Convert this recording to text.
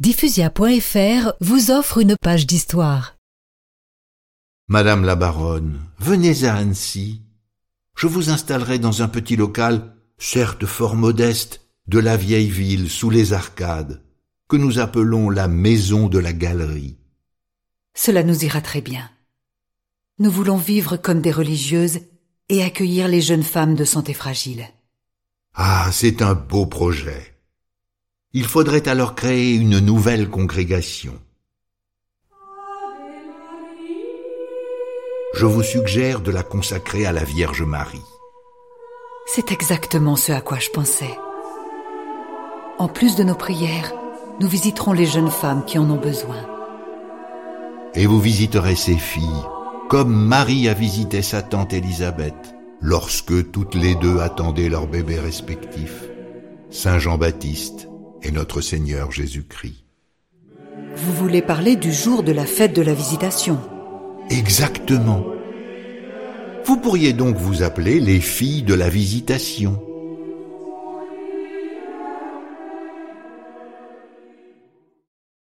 Diffusia.fr vous offre une page d'histoire. Madame la baronne, venez à Annecy. Je vous installerai dans un petit local, certes fort modeste, de la vieille ville sous les arcades, que nous appelons la maison de la galerie. Cela nous ira très bien. Nous voulons vivre comme des religieuses et accueillir les jeunes femmes de santé fragile. Ah, c'est un beau projet. Il faudrait alors créer une nouvelle congrégation. Je vous suggère de la consacrer à la Vierge Marie. C'est exactement ce à quoi je pensais. En plus de nos prières, nous visiterons les jeunes femmes qui en ont besoin. Et vous visiterez ses filles, comme Marie a visité sa tante Élisabeth, lorsque toutes les deux attendaient leur bébé respectif, Saint Jean-Baptiste et notre Seigneur Jésus-Christ. Vous voulez parler du jour de la fête de la visitation Exactement. Vous pourriez donc vous appeler les filles de la visitation.